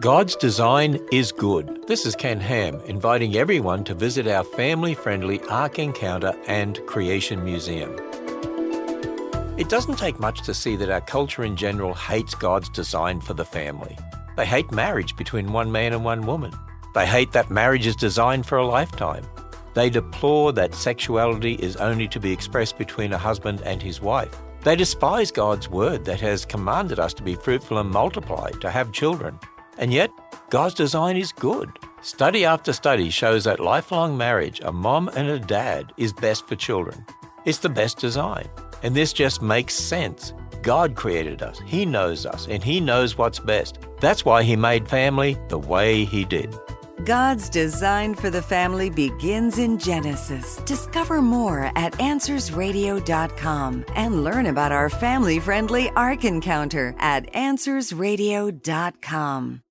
God's design is good. This is Ken Ham, inviting everyone to visit our family friendly Ark Encounter and Creation Museum. It doesn't take much to see that our culture in general hates God's design for the family. They hate marriage between one man and one woman. They hate that marriage is designed for a lifetime. They deplore that sexuality is only to be expressed between a husband and his wife. They despise God's word that has commanded us to be fruitful and multiply, to have children. And yet, God's design is good. Study after study shows that lifelong marriage, a mom and a dad, is best for children. It's the best design. And this just makes sense. God created us, He knows us, and He knows what's best. That's why He made family the way He did. God's design for the family begins in Genesis. Discover more at AnswersRadio.com and learn about our family friendly Ark Encounter at AnswersRadio.com.